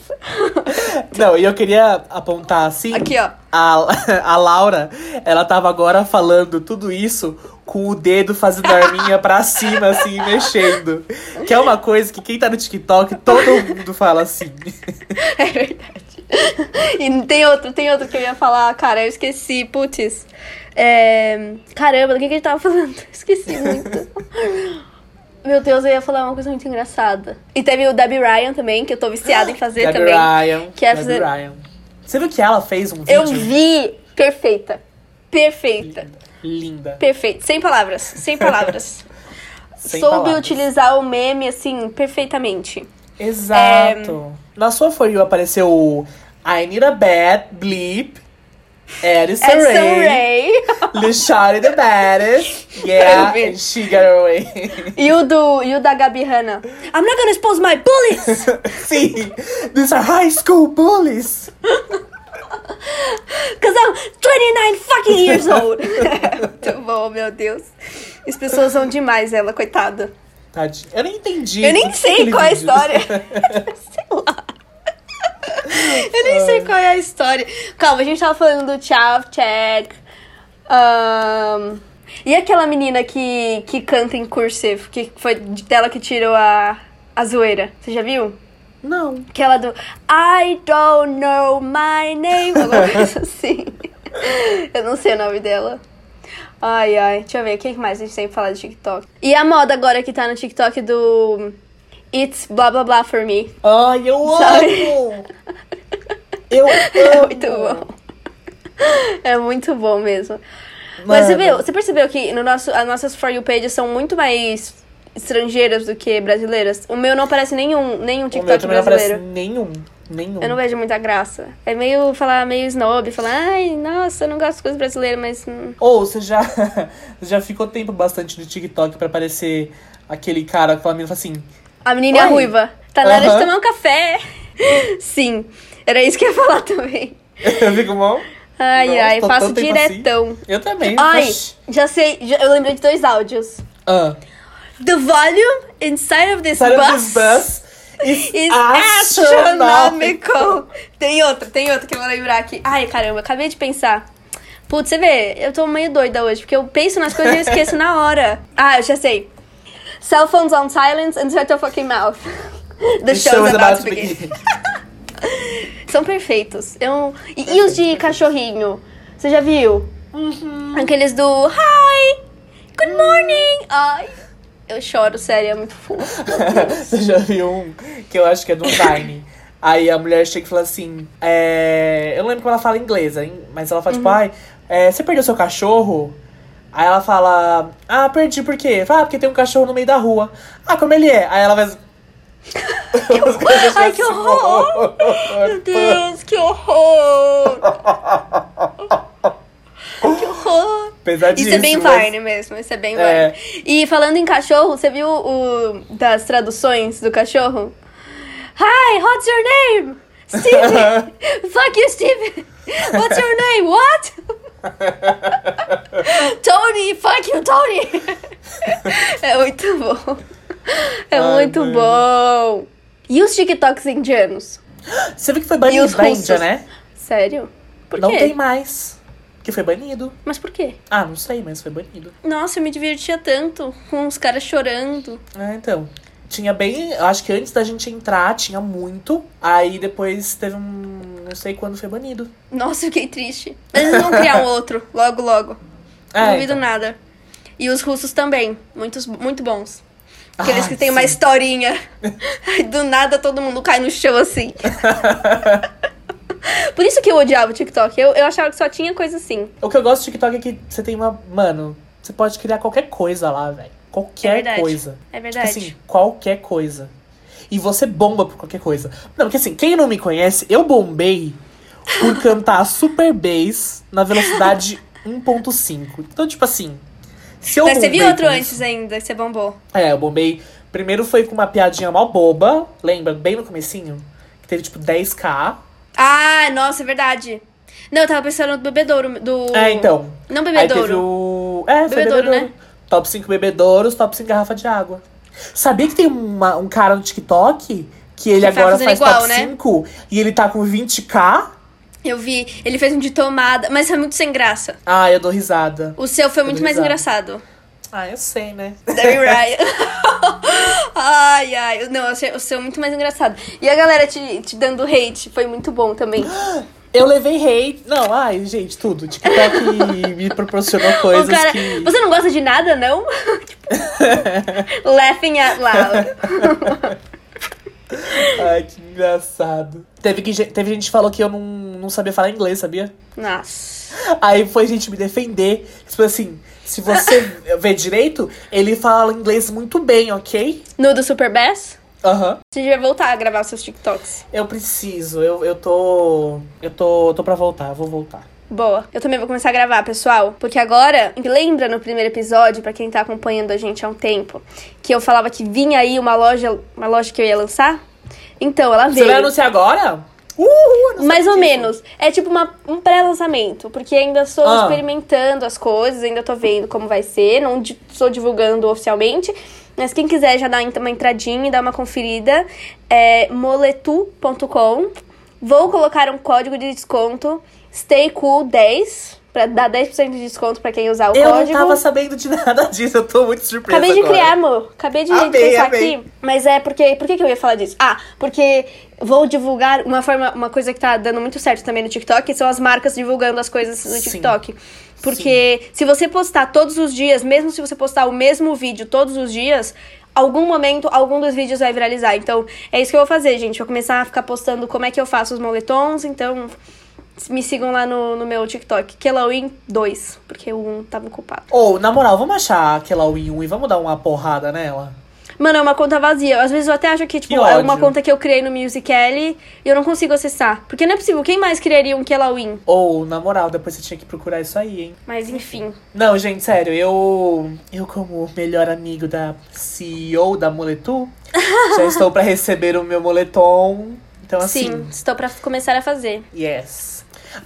Não, e eu queria apontar assim. Aqui, ó. A, a Laura, ela tava agora falando tudo isso com o dedo fazendo a arminha pra cima, assim, mexendo. Que é uma coisa que quem tá no TikTok, todo mundo fala assim. É verdade. E tem outro, tem outro que eu ia falar, cara, eu esqueci, putz. É... Caramba, do que, que a gente tava falando? Esqueci muito. Meu Deus, eu ia falar uma coisa muito engraçada. E teve o Debbie Ryan também, que eu tô viciada em fazer Debbie também. Ryan. Que é Debbie fazer- Ryan. Você viu que ela fez um vídeo? Eu vi! Perfeita. Perfeita. Linda. Perfeita. Sem palavras. Sem palavras. Sem Soube palavras. utilizar o meme, assim, perfeitamente. Exato. Na sua For You apareceu o I Need a Bad Bleep. Addison Edson Ray. Ray. Lishari the baddest. Yeah, and she got away. E o, do, e o da Gabi Hanna. I'm not gonna expose my bullets! Sim, these are high school bullies. Cause I'm 29 fucking years old. Muito bom, meu Deus. As pessoas são demais, ela, coitada. Tadinho. Eu nem entendi. Eu nem sei qual é a história. sei lá. Eu nem sei qual é a história. Calma, a gente tava falando do Chav Check. Ahn, e aquela menina que, que canta em cursive, que foi dela que tirou a, a zoeira. Você já viu? Não. Aquela do I don't know my name. Alguma coisa assim. Eu não sei o nome dela. Ai, ai. Deixa eu ver. O que mais a gente sempre fala de TikTok? E a moda agora que tá no TikTok do It's blá blá blá for me. Ai, eu Sabe? amo. Eu É amo. muito bom. É muito bom mesmo. Mas você, Mano. viu, você percebeu que no nosso, as nossas For You pages são muito mais estrangeiras do que brasileiras? O meu não aparece nenhum, nenhum O meu TikTok também não aparece brasileiro. nenhum. Nenhum. Eu não vejo muita graça. É meio falar meio snob, falar, ai, nossa, eu não gosto de coisas brasileiras, mas. hum, Ou você já, já ficou tempo bastante no TikTok pra aparecer aquele cara que fala menina assim. A menininha Oi. ruiva. Tá na hora de tomar um café. Sim. Era isso que eu ia falar também. Eu fico mal. Ai, Nossa, ai, faço assim. diretão. Eu também. Ai, já sei, já- eu lembrei de dois áudios. Ah. The volume inside of this Side bus, of this bus is, astronomical. Tem outro, tem outro que eu vou lembrar aqui. Ai, caramba, acabei de pensar. Putz, você vê, eu tô meio doida hoje, porque eu penso nas coisas e eu esqueço na hora. Ah, eu já sei. Cell phones on silence and shut your fucking mouth. The, show is about, to begin. São perfeitos. Eu... E, e os de cachorrinho? Você já viu? Aqueles do Hi! Good morning! Ai, eu choro, sério, é muito fofo. Você já viu um que eu acho que é do Vine. Aí a mulher chega e fala assim: é... Eu não lembro como ela fala em inglês, hein? mas ela fala tipo: ai, é, você perdeu seu cachorro? Aí ela fala: Ah, perdi por quê? Fala, ah, porque tem um cachorro no meio da rua. Ah, como ele é? Aí ela vai. Ai, que horror! Meu Deus, que horror! que horror! Pesadíssimo. Isso é bem mas- Vine mesmo, isso é bem É. Vine. E falando em cachorro, você viu o das traduções do cachorro? Hi, what's your name? Steve! Fuck you, Steve! What's your name? What? Tony! Fuck you, Tony! é muito bom. É Ai, muito bom. E os TikToks indianos? Você viu que foi banido da? Índia, né? Sério? Por não quê? tem mais. Que foi banido. Mas por quê? Ah, não sei, mas foi banido. Nossa, eu me divertia tanto com os caras chorando. É, então. Tinha bem. Eu acho que antes da gente entrar tinha muito. Aí depois teve um. Não sei quando foi banido. Nossa, fiquei triste. Mas eles vão criar um outro, logo, logo. É, não duvido então. nada. E os russos também, muitos, muito bons. Aqueles Ai, que tem uma sim. historinha. Aí do nada todo mundo cai no chão assim. Por isso que eu odiava o TikTok. Eu, eu achava que só tinha coisa assim. O que eu gosto do TikTok é que você tem uma. Mano, você pode criar qualquer coisa lá, velho. É Qualquer verdade. coisa. É Tipo verdade. assim, qualquer coisa. E você bomba por qualquer coisa. Não, porque assim, quem não me conhece, eu bombei por cantar super bass na velocidade 1.5. Então, tipo assim. Se eu Mas você viu bombei outro com antes isso- ainda, que você bombou. É, eu bombei. Primeiro foi com uma piadinha mal boba. Lembra? Bem no comecinho. Que teve tipo 10k. Ah, nossa, é verdade. Não, eu tava pensando no bebedouro do. É, então. Não Aí teve bebedouro. o. É, Bebedouro, bebedouro. né? Top 5 bebedouros, top 5 garrafa de água. Sabia que tem uma- um cara no TikTok que ele Que tá agora faz igual, top né? 5 e ele tá com 20k? Eu vi. Ele fez um de tomada, mas foi muito sem graça. Ah, eu dou risada. O seu foi Eu muito mais risada. engraçado. Ah, eu sei, né? Debbie Ryan. ai, ai. Não, o seu, o seu é muito mais engraçado. E a galera te, te dando hate foi muito bom também. Eu levei hate. Não, ai, gente, tudo. TikTok me proporcionou coisas o cara, que. você não gosta de nada, não? Tipo, Laughing out loud. Ai, que engraçado. Teve, que, teve gente que falou que eu não, não sabia falar inglês, sabia? Nossa. Aí foi gente me defender. Tipo assim, se você ver direito, ele fala inglês muito bem, ok? No do Super Bass, Aham. você devia voltar a gravar seus TikToks. Eu preciso, eu, eu tô. Eu tô. tô pra voltar, vou voltar. Boa. Eu também vou começar a gravar, pessoal. Porque agora, lembra no primeiro episódio, pra quem tá acompanhando a gente há um tempo, que eu falava que vinha aí uma loja, uma loja que eu ia lançar? Então, ela Você veio. vai anunciar agora? Uhul! não Mais ou disso. menos. É tipo uma, um pré-lançamento, porque ainda estou Ah. experimentando as coisas, ainda tô vendo como vai ser, não di- estou divulgando oficialmente. Mas quem quiser já dar uma entradinha e dar uma conferida, é moletu.com. Vou colocar um código de desconto, STAYCOOL10, pra dar 10% de desconto pra quem usar o Eu código. não tava sabendo de nada disso, eu tô muito surpresa. Acabei de agora. criar, amor. Acabei de Amei, pensar amei. aqui. Mas é porque. Por que, que eu ia falar disso? Ah, porque vou divulgar uma forma, uma coisa que tá dando muito certo também no TikTok, são as marcas divulgando as coisas no Sim. TikTok. Porque se você postar todos os dias, mesmo se você postar o mesmo vídeo todos os dias, algum momento, algum dos vídeos vai viralizar. Então, é isso que eu vou fazer, gente. Vou começar a ficar postando como é que eu faço os moletons, então. Me sigam lá no, no meu TikTok, Kellowin 2, porque o 1 tava ocupado. Ô, na moral, vamos achar aquela Win 1 e vamos dar uma porrada nela? Mano, é uma conta vazia. Às vezes eu até acho que, tipo, Que é uma conta que eu criei no Musical.ly e eu não consigo acessar. Porque não é possível. Quem mais criaria um Kellawin? Ou, na moral, depois você tinha que procurar isso aí, hein? Mas enfim. Não, gente, sério, eu. Eu, como melhor amigo da CEO da Moletu, já estou pra receber o meu moletom. Então, assim. Sim, estou pra começar a fazer. Yes.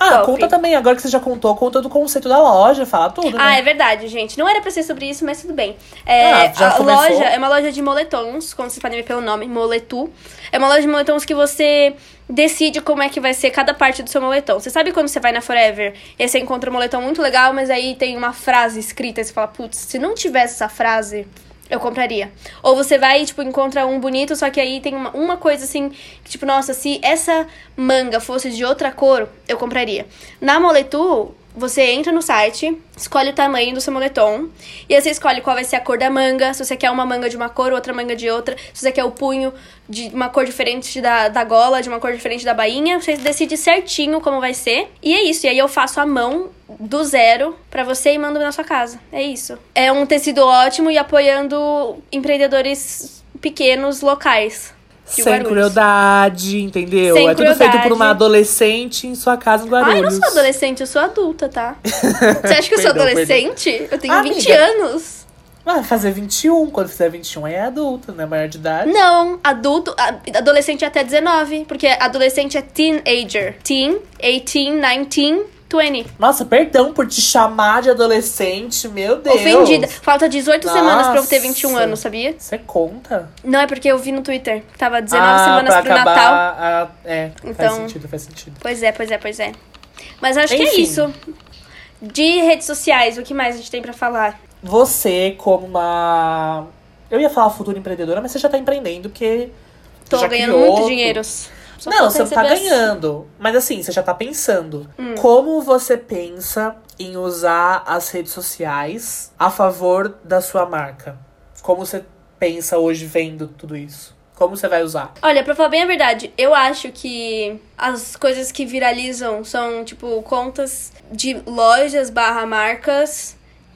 Ah, Top. conta também, agora que você já contou, conta do conceito da loja, fala tudo. Ah, né? é verdade, gente. Não era pra ser sobre isso, mas tudo bem. É, Ah, já a começou? loja é uma loja de moletons, como vocês podem ver pelo nome, Moletu. É uma loja de moletons que você decide como é que vai ser cada parte do seu moletom. Você sabe quando você vai na Forever e você encontra um moletom muito legal, mas aí tem uma frase escrita e você fala, putz, se não tivesse essa frase, eu compraria. Ou você vai e, tipo, encontra um bonito, só que aí tem uma, uma coisa assim, que, tipo, nossa, se essa manga fosse de outra cor, eu compraria. Na Moletu, você entra no site, escolhe o tamanho do seu moletom, e aí você escolhe qual vai ser a cor da manga, se você quer uma manga de uma cor, outra manga de outra, se você quer o punho de uma cor diferente da, da gola, de uma cor diferente da bainha, você decide certinho como vai ser. E é isso, e aí eu faço a mão do zero pra você e mando na sua casa. É isso. É um tecido ótimo e apoiando empreendedores pequenos locais. De Sem Guarulhos. crueldade, entendeu? Sem é tudo feito por uma adolescente em sua casa em Guarulhos. eu não sou adolescente, eu sou adulta, tá? Você acha que eu sou Perdão, adolescente? Eu tenho Amiga. 20 anos. Vai fazer 21, quando fizer 21 é adulto, né? Maior de idade. Não, adulto, adolescente é até 19, porque adolescente é teenager. Teen, 18, 19, 20. Nossa, perdão por te chamar de adolescente, meu Deus. Ofendida. Falta 18 semanas pra eu ter Nossa. 21 anos, sabia? Você conta? Não, é porque eu vi no Twitter. Tava 19 ah, semanas pro acabar Natal. a- É, faz Então- sentido, faz sentido. Pois é, pois é, pois é. Mas acho que é Enfim. isso. De redes sociais, o que mais a gente tem pra falar? Você, como uma. Eu ia falar futura empreendedora, mas você já tá empreendendo, porque. Tô ganhando criou muito dinheiro. Só não, você não tá ganhando. Mas assim, você já tá pensando. Hum. Como você pensa em usar as redes sociais a favor da sua marca? Como você pensa hoje vendo tudo isso? Como você vai usar? Olha, pra falar bem a verdade, eu acho que as coisas que viralizam são, tipo, contas de lojas barra marcas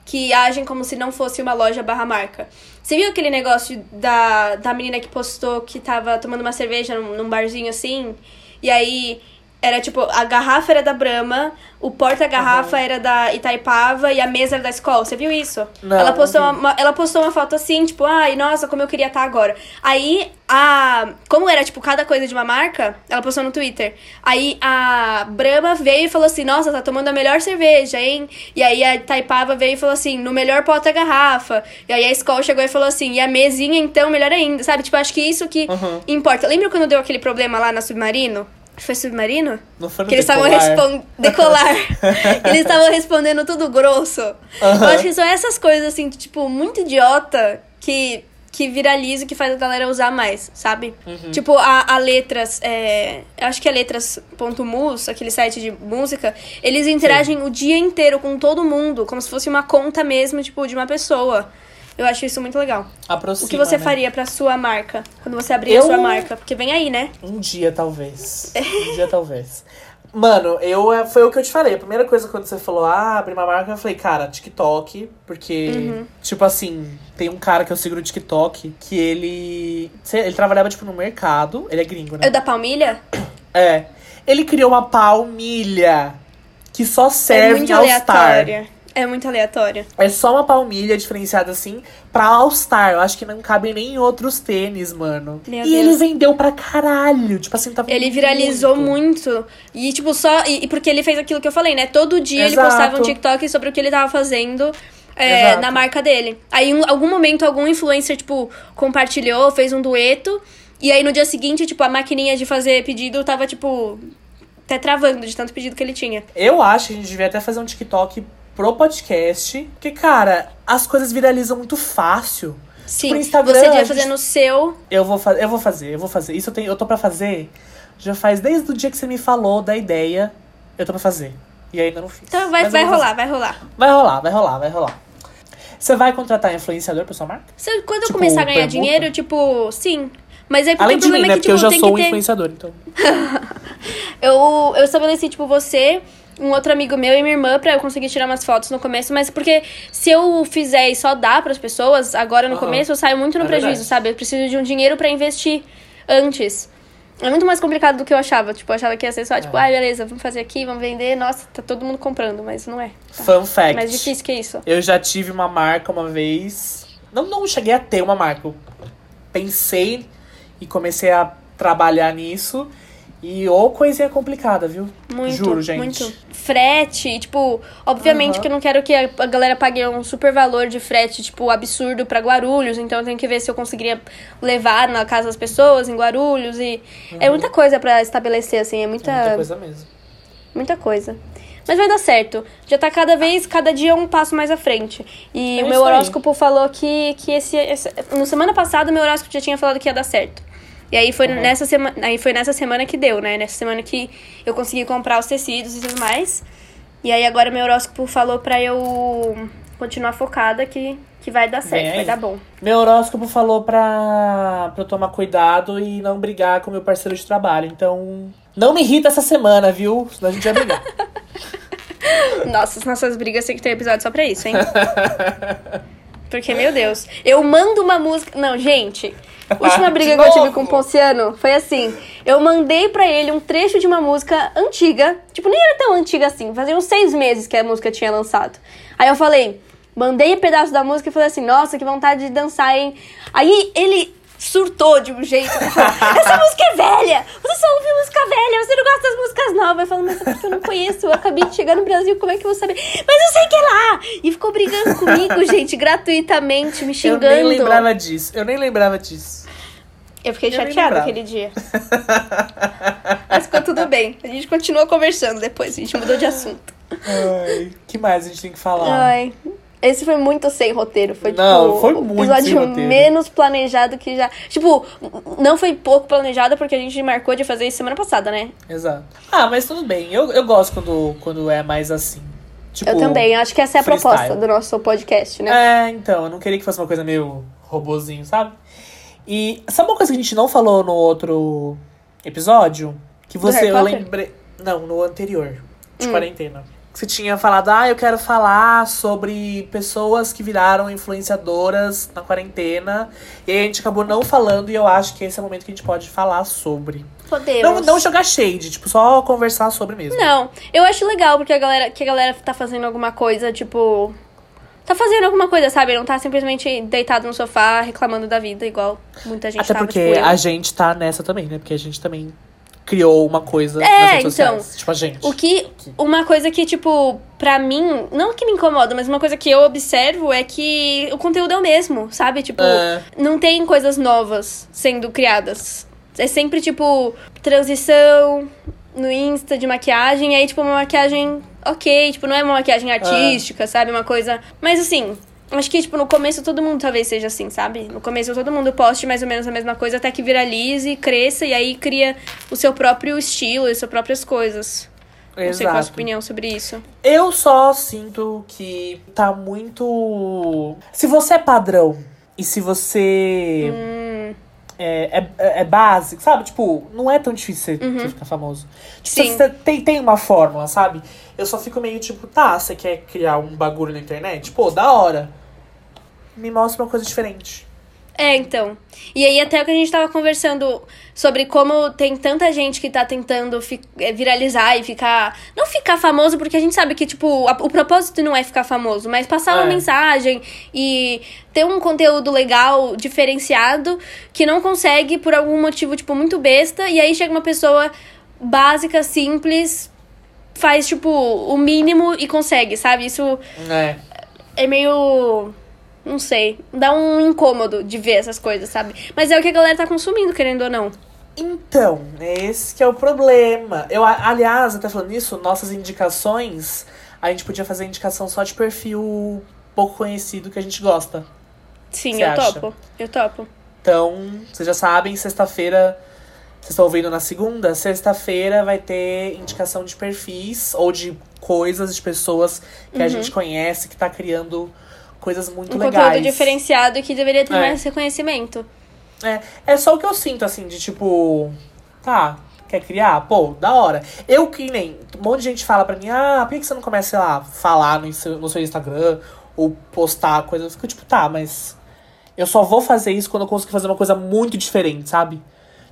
que agem como se não fosse uma loja barra marca. Você viu aquele negócio da, da menina que postou que tava tomando uma cerveja num, num barzinho assim? E aí Era tipo, a garrafa era da Brahma, o porta-garrafa era da Itaipava e a mesa era da escola. Você viu isso? Não, ela, postou não uma, uma- ela postou uma foto assim, tipo, ai, nossa, como eu queria estar agora. Aí, a. Como era, tipo, cada coisa de uma marca, ela postou no Twitter. Aí a Brahma veio e falou assim, nossa, tá tomando a melhor cerveja, hein? E aí a Itaipava veio e falou assim, no melhor porta-garrafa. E aí a escola chegou e falou assim, e a mesinha, então, melhor ainda. Sabe? Tipo, acho que isso que Uhum. importa. Lembra quando deu aquele problema lá na Submarino? Foi Submarino? Não foi no Que eles estavam decolar? respondendo. Decolar. eles estavam respondendo tudo grosso. Eu acho que são essas coisas, assim, tipo, muito idiota que, que viraliza e que faz a galera usar mais, sabe? Uhum. Tipo, a, a letras. É, eu acho que é letras.mus, aquele site de música, eles interagem o dia inteiro com todo mundo, como se fosse uma conta mesmo, tipo, de uma pessoa. Eu acho isso muito legal. Aproxima, O que você né? faria pra sua marca? Quando você abrir a Eu- sua marca? Porque vem aí, né? Um dia, talvez. Um dia, talvez. Mano, eu é, foi o que eu te falei. A primeira coisa quando você falou, ah, abrir uma marca, eu falei, cara, TikTok, porque, Uhum. tipo assim, tem um cara que eu sigo no TikTok que ele. Ele trabalhava, tipo, no mercado. Ele é gringo, É né? o da palmilha? É. Ele criou uma palmilha que só É serve muito em All-Star. É muito aleatória. É só uma palmilha diferenciada assim pra All-Star. Eu acho que não cabe nem em outros tênis, mano. Meu e Deus. ele vendeu pra caralho. Tipo assim, tava Ele viralizou muito. E, tipo, só. E, porque ele fez aquilo que eu falei, né? Todo dia ele Exato. postava um TikTok sobre o que ele tava fazendo. é, na marca dele. Aí, em algum momento, algum influencer, tipo, compartilhou, fez um dueto. E aí, no dia seguinte, tipo, a maquininha de fazer pedido tava, tipo, até travando de tanto pedido que ele tinha. Eu acho que a gente devia até fazer um TikTok pro podcast. Porque, cara, as coisas viralizam muito fácil. Sim, Pro Instagram, você devia gente- fazer no seu. Eu vou, fa eu vou fazer, eu vou fazer. Isso eu, tenho, eu tô pra fazer. Já faz desde o dia que você me falou da ideia. Eu tô pra fazer. E ainda não fiz. Então vai, Mas eu vai fazer. rolar, vai rolar. Vai rolar, vai rolar, vai rolar. Você vai contratar influenciador pra sua marca? Se, quando eu Tipo, começar a ganhar permuta? dinheiro, tipo, sim. Mas aí porque Além o de mim, problema né? é que, Porque eu tipo, já tem sou um ter. influenciador, então. Eu, eu estabeleci, tipo, você, um outro amigo meu e minha irmã pra eu conseguir tirar umas fotos no começo, mas porque se eu fizer e só dar pras pessoas, agora no Aham. começo, eu saio muito no É prejuízo, verdade. sabe? Eu preciso de um dinheiro pra investir antes. É muito mais complicado do que eu achava. Tipo, eu achava que ia ser só, tipo, É. ai, beleza, vamos fazer aqui, vamos vender. Nossa, tá todo mundo comprando, mas não é. Tá. Fun fact. Mais difícil que isso. Eu já tive uma marca uma vez. Não, não cheguei a ter uma marca. Eu pensei e comecei a trabalhar nisso. E ô coisinha complicada, viu? Muito, Juro, gente. muito. Frete, tipo, obviamente Aham. que eu não quero que a galera pague um super valor de frete, tipo, absurdo pra Guarulhos, então eu tenho que ver se eu conseguiria levar na casa das pessoas em Guarulhos e é muita coisa pra estabelecer assim, é muita É muita coisa mesmo. muita coisa. Mas vai dar certo. Já tá cada vez, cada dia um passo mais à frente. E É o meu isso aí. horóscopo falou que, que esse, esse. No semana passada, meu horóscopo já tinha falado que ia dar certo. E aí foi, Uhum. nessa semana, aí foi nessa semana que deu, né? Nessa semana que eu consegui comprar os tecidos e tudo mais. E aí agora meu horóscopo falou pra eu continuar focada que, que vai dar certo, vai dar bom. Meu horóscopo falou pra, pra eu tomar cuidado e não brigar com meu parceiro de trabalho. Então, não me irrita essa semana, viu? Senão a gente vai brigar. Nossa, as nossas brigas tem que ter episódio só pra isso, hein? Porque, meu Deus, eu mando uma música. Não, gente. Última briga que eu tive com o Ponciano foi assim: eu mandei pra ele um trecho de uma música antiga. Tipo, nem era tão antiga assim. Fazia uns seis meses que a música tinha lançado. Aí eu falei, mandei um pedaço da música e falei assim: nossa, que vontade de dançar, hein? Aí ele surtou de um jeito. Essa música é velha! Você só ouve música velha, você não gosta das músicas novas. Eu falo, mas é porque eu não conheço. Eu acabei de chegar no Brasil, como é que eu vou saber? Mas eu sei que é lá! E ficou brigando comigo, gente, gratuitamente, me eu xingando. nem lembrava disso. Eu nem lembrava disso. Eu fiquei Eu chateada aquele dia. Mas ficou tudo bem. A gente continuou conversando depois, a gente mudou de assunto. Ai, que mais a gente tem que falar? Ai. Esse foi muito sem roteiro. Foi Não, tipo foi muito episódio menos planejado que já. Tipo, não foi pouco planejado porque a gente marcou de fazer isso semana passada, né? Exato. Ah, mas tudo bem. Eu, eu gosto quando, quando é mais assim. Tipo, Eu também. Acho que essa é a freestyle. proposta do nosso podcast, né? É, então, eu não queria que fosse uma coisa meio robozinho, sabe? E sabe uma coisa que a gente não falou no outro episódio? Que você, eu lembrei. Não, no anterior, de Hum. quarentena. Você tinha falado, ah, eu quero falar sobre pessoas que viraram influenciadoras na quarentena. E a gente acabou não falando, e eu acho que esse é o momento que a gente pode falar sobre. Podemos. Não, não jogar shade, tipo, só conversar sobre mesmo. Não, eu acho legal porque a galera, que a galera tá fazendo alguma coisa, tipo. Tá fazendo alguma coisa, sabe? Não tá simplesmente deitado no sofá reclamando da vida, igual muita gente Até tava, porque tipo, a gente tá nessa também, né? Porque a gente também criou uma coisa É, nas redes então, sociais. Tipo, a gente. O que. Uma coisa que, tipo, pra mim, não que me incomoda, mas uma coisa que eu observo é que o conteúdo é o mesmo, sabe? Tipo, É. não tem coisas novas sendo criadas. É sempre, tipo, transição no Insta de maquiagem, e aí, tipo, uma maquiagem ok, tipo, não é uma maquiagem artística, sabe? Uma coisa. Mas assim. Acho que, tipo, no começo todo mundo talvez seja assim, sabe? No começo todo mundo poste mais ou menos a mesma coisa até que viralize, cresça e aí cria o seu próprio estilo e suas próprias coisas. Não sei qual é a sua Exato. opinião sobre isso. Eu só sinto que tá muito. Se você é padrão e se você Hum, é, é, é básico, sabe? Tipo, não é tão difícil você, você ficar famoso. Tipo, Uhum. Você tem, tem uma fórmula, sabe? Eu só fico meio tipo, tá, você quer criar um bagulho na internet? Pô, da hora. Me mostra uma coisa diferente. É, então. E aí, até o que a gente tava conversando sobre como tem tanta gente que tá tentando eh, viralizar e ficar. Não ficar famoso, porque a gente sabe que, tipo, a- o propósito não é ficar famoso, mas passar uma É. mensagem e ter um conteúdo legal, diferenciado, que não consegue por algum motivo, tipo, muito besta. E aí chega uma pessoa básica, simples, faz, tipo, o mínimo e consegue, sabe? Isso É. é meio. Não sei. Dá um incômodo de ver essas coisas, sabe? Mas é o que a galera tá consumindo, querendo ou não. Então, esse que é o problema. Eu, aliás, até falando nisso, nossas indicações, a gente podia fazer indicação só de perfil pouco conhecido que a gente gosta. Sim, eu acha? topo. Eu topo. Então, vocês já sabem, sexta-feira. Vocês estão ouvindo na segunda? Sexta-feira vai ter indicação de perfis ou de coisas, de pessoas que a gente conhece, que tá criando coisas muito um legais. conteúdo diferenciado que deveria ter É. mais reconhecimento. É, é só o que eu sinto, assim, de tipo. Tá, quer criar? Pô, da hora. Eu que nem. Um monte de gente fala pra mim, ah, por que você não começa, sei lá, falar no seu, no seu Instagram ou postar coisa? Eu fico tipo, tá, mas. Eu só vou fazer isso quando eu conseguir fazer uma coisa muito diferente, sabe?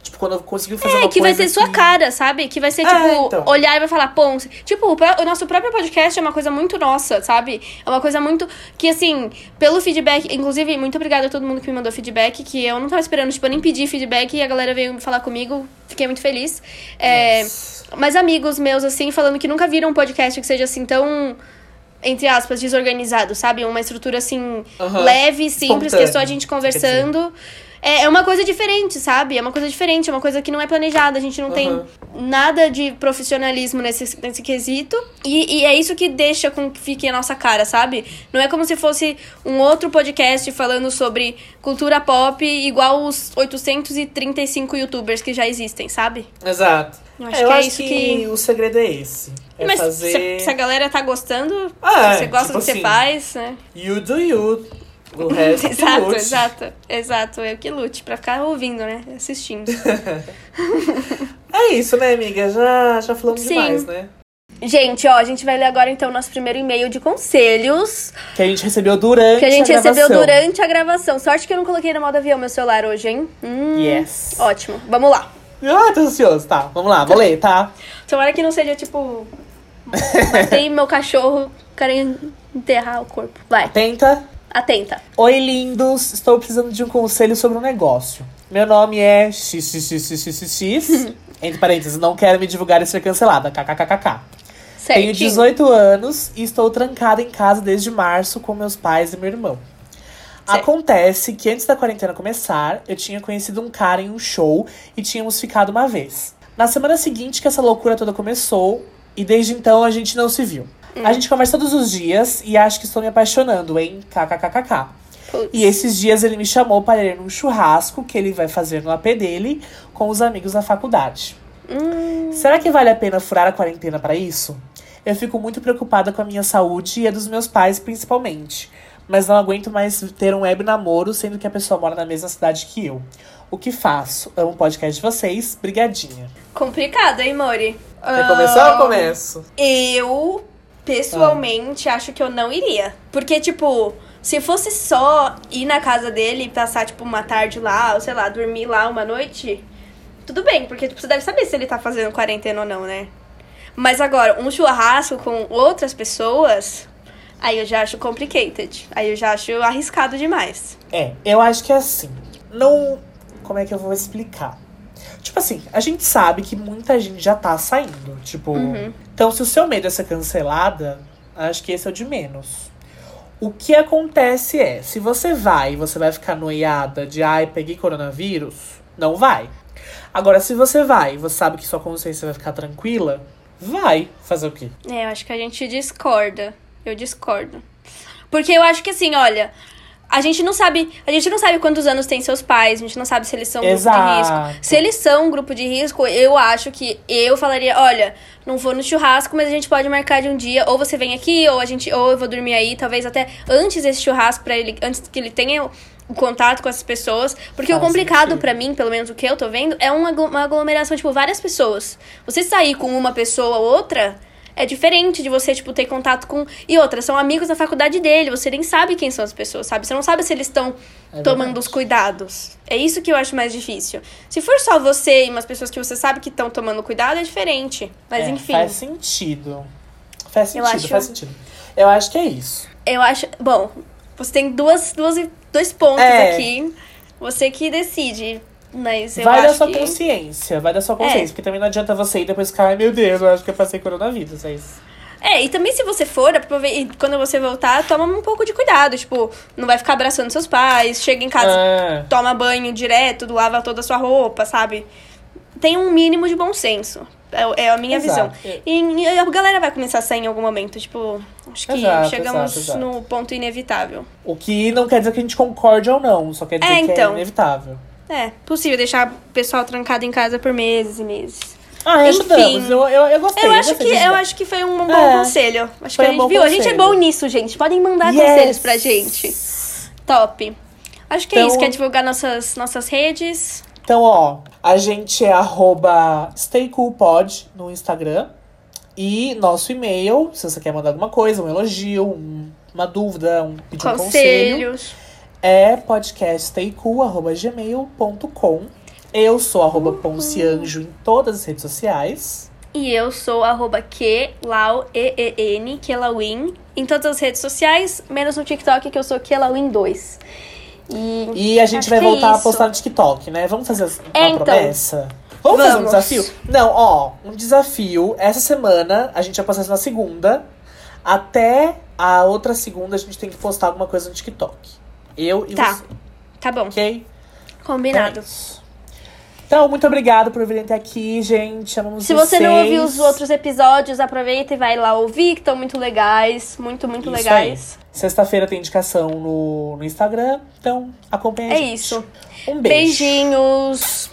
Tipo, quando eu conseguir fazer É, uma que vai coisa ser sua que- cara, sabe? Que vai ser, É, tipo, então. olhar e vai falar, pô, tipo, o, o nosso próprio podcast é uma coisa muito nossa, sabe? É uma coisa muito. Que assim, pelo feedback. Inclusive, muito obrigada a todo mundo que me mandou feedback, que eu não tava esperando, tipo, eu nem pedir feedback e a galera veio falar comigo. Fiquei muito feliz. É, mas amigos meus, assim, falando que nunca viram um podcast que seja assim tão. Entre aspas, desorganizado, sabe? Uma estrutura assim, leve, simples, que é só a Espontâneo, gente conversando. É, é uma coisa diferente, sabe? É uma coisa diferente, é uma coisa que não é planejada. A gente não tem Aham. nada de profissionalismo nesse, nesse quesito. E, e é isso que deixa com que fique a nossa cara, sabe? Não é como se fosse um outro podcast falando sobre cultura pop igual os 835 youtubers que já existem, sabe? Exato. Eu acho É, eu que é acho isso que, que- o segredo é esse. É Mas fazer. se, se a galera tá gostando, Ah, se você gosta tipo do que assim, você faz, né? You do you. O resto que Exato, lute. exato, exato. Eu que lute pra ficar ouvindo, né? Assistindo. É isso, né, amiga? Já, já falamos Sim. demais, né? Gente, ó, a gente vai ler agora então o nosso primeiro e-mail de conselhos Que a gente recebeu durante que a gente recebeu gravação. durante a gravação. Sorte que eu não coloquei no modo avião meu celular hoje, hein? Hum, Yes. Ótimo, vamos lá. Ah, tô ansioso. Tá, vamos lá, vou ler, tá? Tomara que não seja tipo. Matei meu cachorro, querem enterrar o corpo. Vai, Tenta. Atenta. Oi, lindos. Estou precisando de um conselho sobre um negócio. Meu nome é XXXXX. Entre parênteses, não quero me divulgar e ser cancelada. KKKKK. Certinho. Tenho 18 anos e estou trancada em casa desde março com meus pais e meu irmão. Certo. Acontece que antes da quarentena começar, eu tinha conhecido um cara em um show e tínhamos ficado uma vez. Na semana seguinte que essa loucura toda começou, e desde então a gente não se viu. A gente conversa todos os dias e acho que estou me apaixonando, hein? KKKKK. E esses dias ele me chamou para ir num churrasco que ele vai fazer no AP dele com os amigos da faculdade. Hum, Será que vale a pena furar a quarentena para isso? Eu fico muito preocupada com a minha saúde e a dos meus pais, principalmente. Mas não aguento mais ter um web namoro, sendo que a pessoa mora na mesma cidade que eu. O que faço? Amo o podcast de vocês. Brigadinha. complicado, hein, Mori? Quer começar ou começo? Eu pessoalmente, acho que eu não iria. Porque, tipo, se fosse só ir na casa dele e passar, tipo, uma tarde lá, ou sei lá, dormir lá uma noite, tudo bem, porque tipo, você deve saber se ele tá fazendo quarentena ou não, né? Mas agora, um churrasco com outras pessoas, aí eu já acho complicated. Aí eu já acho arriscado demais. É, eu acho que é assim. Não. Como é que eu vou explicar? Tipo assim, a gente sabe que muita gente já tá saindo. Tipo. Uhum. Então, se o seu medo é ser cancelada, acho que esse é o de menos. O que acontece é, se você vai e você vai ficar noiada de ai, peguei coronavírus, não vai. Agora, se você vai e você sabe que sua consciência vai ficar tranquila, vai fazer o quê? É, eu acho que a gente discorda. Eu discordo. Porque eu acho que assim, olha, a gente não sabe, a gente não sabe quantos anos tem seus pais, a gente não sabe se eles são um grupo de risco. Se eles são um grupo de risco, eu acho que eu falaria, olha, não vou no churrasco, mas a gente pode marcar de um dia, ou você vem aqui, ou a gente, ou eu vou dormir aí, talvez até antes desse churrasco para ele, antes que ele tenha o, o contato com essas pessoas, porque o Faz complicado sentido. pra mim, pelo menos o que eu tô vendo, é uma aglomeração, tipo, várias pessoas. Você sair com uma pessoa ou outra, é diferente de você, tipo, ter contato com. E outra, são amigos da faculdade dele, você nem sabe quem são as pessoas, sabe? Você não sabe se eles estão É tomando os cuidados. É isso que eu acho mais difícil. Se for só você e umas pessoas que você sabe que estão tomando cuidado, é diferente. Mas É, enfim. Faz sentido. Faz sentido, acho- faz sentido. Eu acho que é isso. Eu acho. Bom, você tem duas, duas, dois pontos É. aqui. Você que decide. Mas eu vai da acho sua que. consciência, vai da sua consciência. É. Porque também não adianta você ir depois ficar, ai meu Deus, eu acho que eu passei coronavírus. É isso. É, e também se você for, quando você voltar, toma um pouco de cuidado. Tipo, não vai ficar abraçando seus pais, chega em casa, Ah, toma banho direto, lava toda a sua roupa, sabe? Tem um mínimo de bom senso. É, é a minha Exato. visão. E, a galera vai começar a sair em algum momento. Tipo, acho que Exato, chegamos exato, no ponto inevitável. o que não quer dizer que a gente concorde ou não, só quer dizer É, que é então. inevitável. É, possível deixar o pessoal trancado em casa por meses e meses. Ah, Enfim. ajudamos. Eu, eu, eu gostei. Eu acho gostei que, de eu acho que foi um bom É, conselho. Acho que a um gente bom viu. A gente é conselho. bom nisso, gente. Podem mandar Yes! conselhos pra gente. Top. Acho que é Então- isso. Quer divulgar nossas, nossas redes? Então, ó, a gente é arroba StayCoolPod no Instagram. E nosso e-mail, se você quer mandar alguma coisa, um elogio, um- uma dúvida, um pedir um conselho, Conselhos. É podcaststaycool.gmail.com. Eu sou arroba Poncianjo em todas as redes sociais. E eu sou arroba QLauEEN, Kelawin, em todas as redes sociais, menos no TikTok, que eu sou Kelawin2. E, E a gente vai é voltar a isso. postar no TikTok, né? Vamos fazer uma É, então. promessa? Vamos, fazer um Vamos. desafio? Não, ó, um desafio. Essa semana, a gente vai postar na segunda. Até a outra segunda, a gente tem que postar alguma coisa no TikTok. Eu e Tá. você, tá bom, ok? combinado. É. Então, muito obrigado por virem até aqui, gente. Amamos Se você não vocês. ouviu os outros episódios, aproveita e vai lá ouvir, que estão muito legais. Muito, muito Isso legais. Sexta-feira tem indicação no, no Instagram, então acompanha a É isso. Um beijo. Beijinhos.